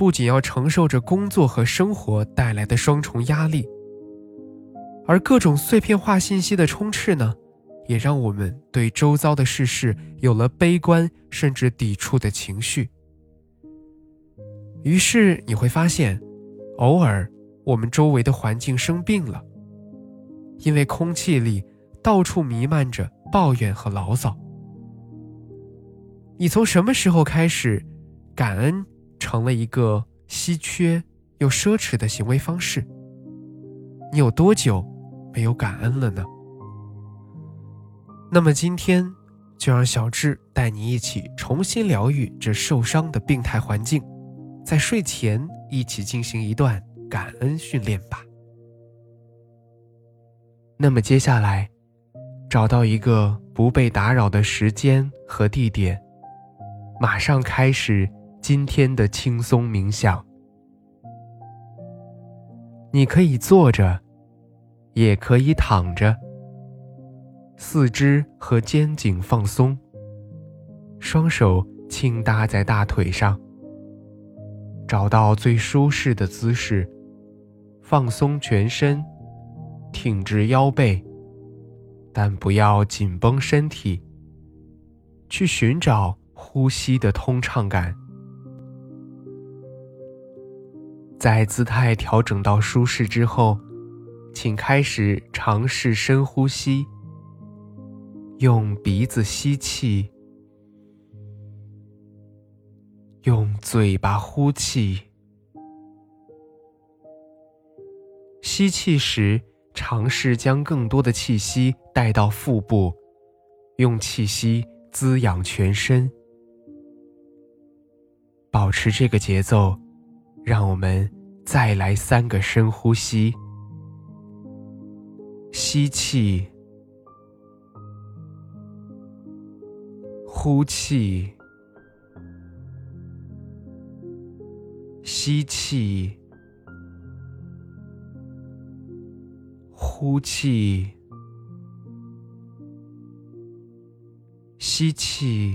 不仅要承受着工作和生活带来的双重压力，而各种碎片化信息的充斥呢，也让我们对周遭的事事有了悲观甚至抵触的情绪。于是你会发现，偶尔我们周围的环境生病了，因为空气里到处弥漫着抱怨和牢骚。你从什么时候开始，感恩成了一个稀缺又奢侈的行为方式？你有多久没有感恩了呢？那么今天，就让小智带你一起重新疗愈这受伤的病态环境，在睡前一起进行一段感恩训练吧。那么接下来，找到一个不被打扰的时间和地点。马上开始今天的轻松冥想。你可以坐着，也可以躺着，四肢和肩颈放松，双手轻搭在大腿上，找到最舒适的姿势，放松全身，挺直腰背，但不要紧绷身体，去寻找。呼吸的通畅感，在姿态调整到舒适之后，请开始尝试深呼吸。用鼻子吸气，用嘴巴呼气。吸气时，尝试将更多的气息带到腹部，用气息滋养全身。保持这个节奏，让我们再来三个深呼吸：吸气，呼气，吸气，呼气，吸气。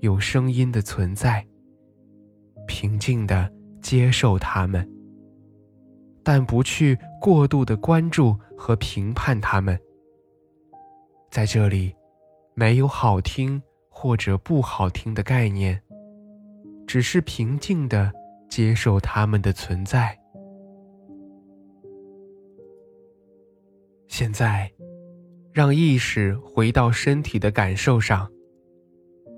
有声音的存在，平静的接受它们，但不去过度的关注和评判它们。在这里，没有好听或者不好听的概念，只是平静的接受它们的存在。现在，让意识回到身体的感受上。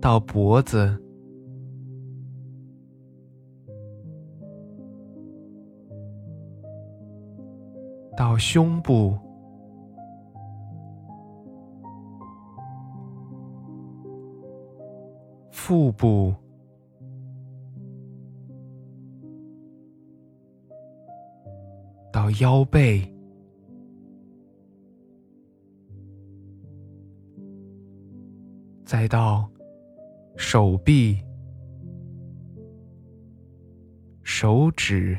到脖子。到胸部。腹部。到腰背。再到手臂、手指、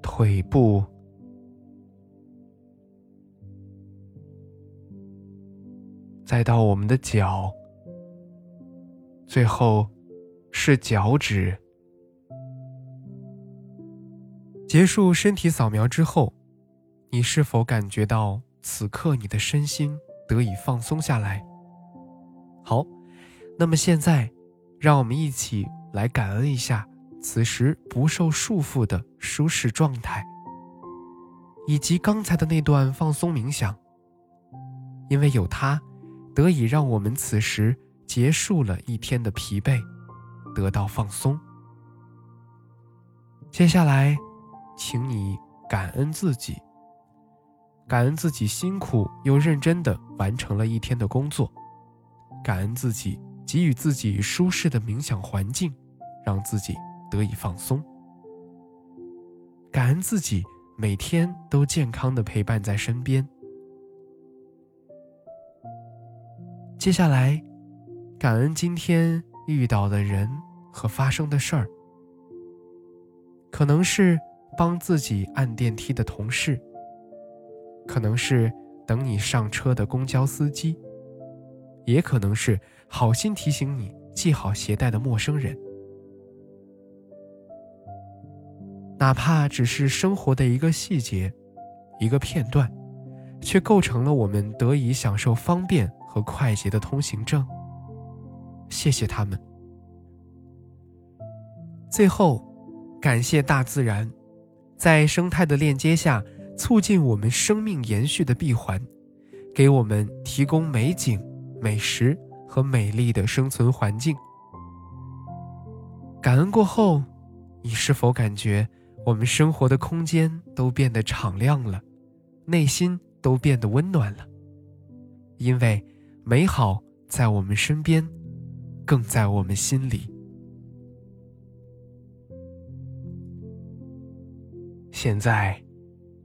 腿部，再到我们的脚，最后是脚趾。结束身体扫描之后，你是否感觉到？此刻你的身心得以放松下来。好，那么现在，让我们一起来感恩一下此时不受束缚的舒适状态，以及刚才的那段放松冥想。因为有它，得以让我们此时结束了一天的疲惫，得到放松。接下来，请你感恩自己。感恩自己辛苦又认真地完成了一天的工作，感恩自己给予自己舒适的冥想环境，让自己得以放松。感恩自己每天都健康的陪伴在身边。接下来，感恩今天遇到的人和发生的事儿，可能是帮自己按电梯的同事。可能是等你上车的公交司机，也可能是好心提醒你系好鞋带的陌生人。哪怕只是生活的一个细节、一个片段，却构成了我们得以享受方便和快捷的通行证。谢谢他们。最后，感谢大自然，在生态的链接下。促进我们生命延续的闭环，给我们提供美景、美食和美丽的生存环境。感恩过后，你是否感觉我们生活的空间都变得敞亮了，内心都变得温暖了？因为美好在我们身边，更在我们心里。现在。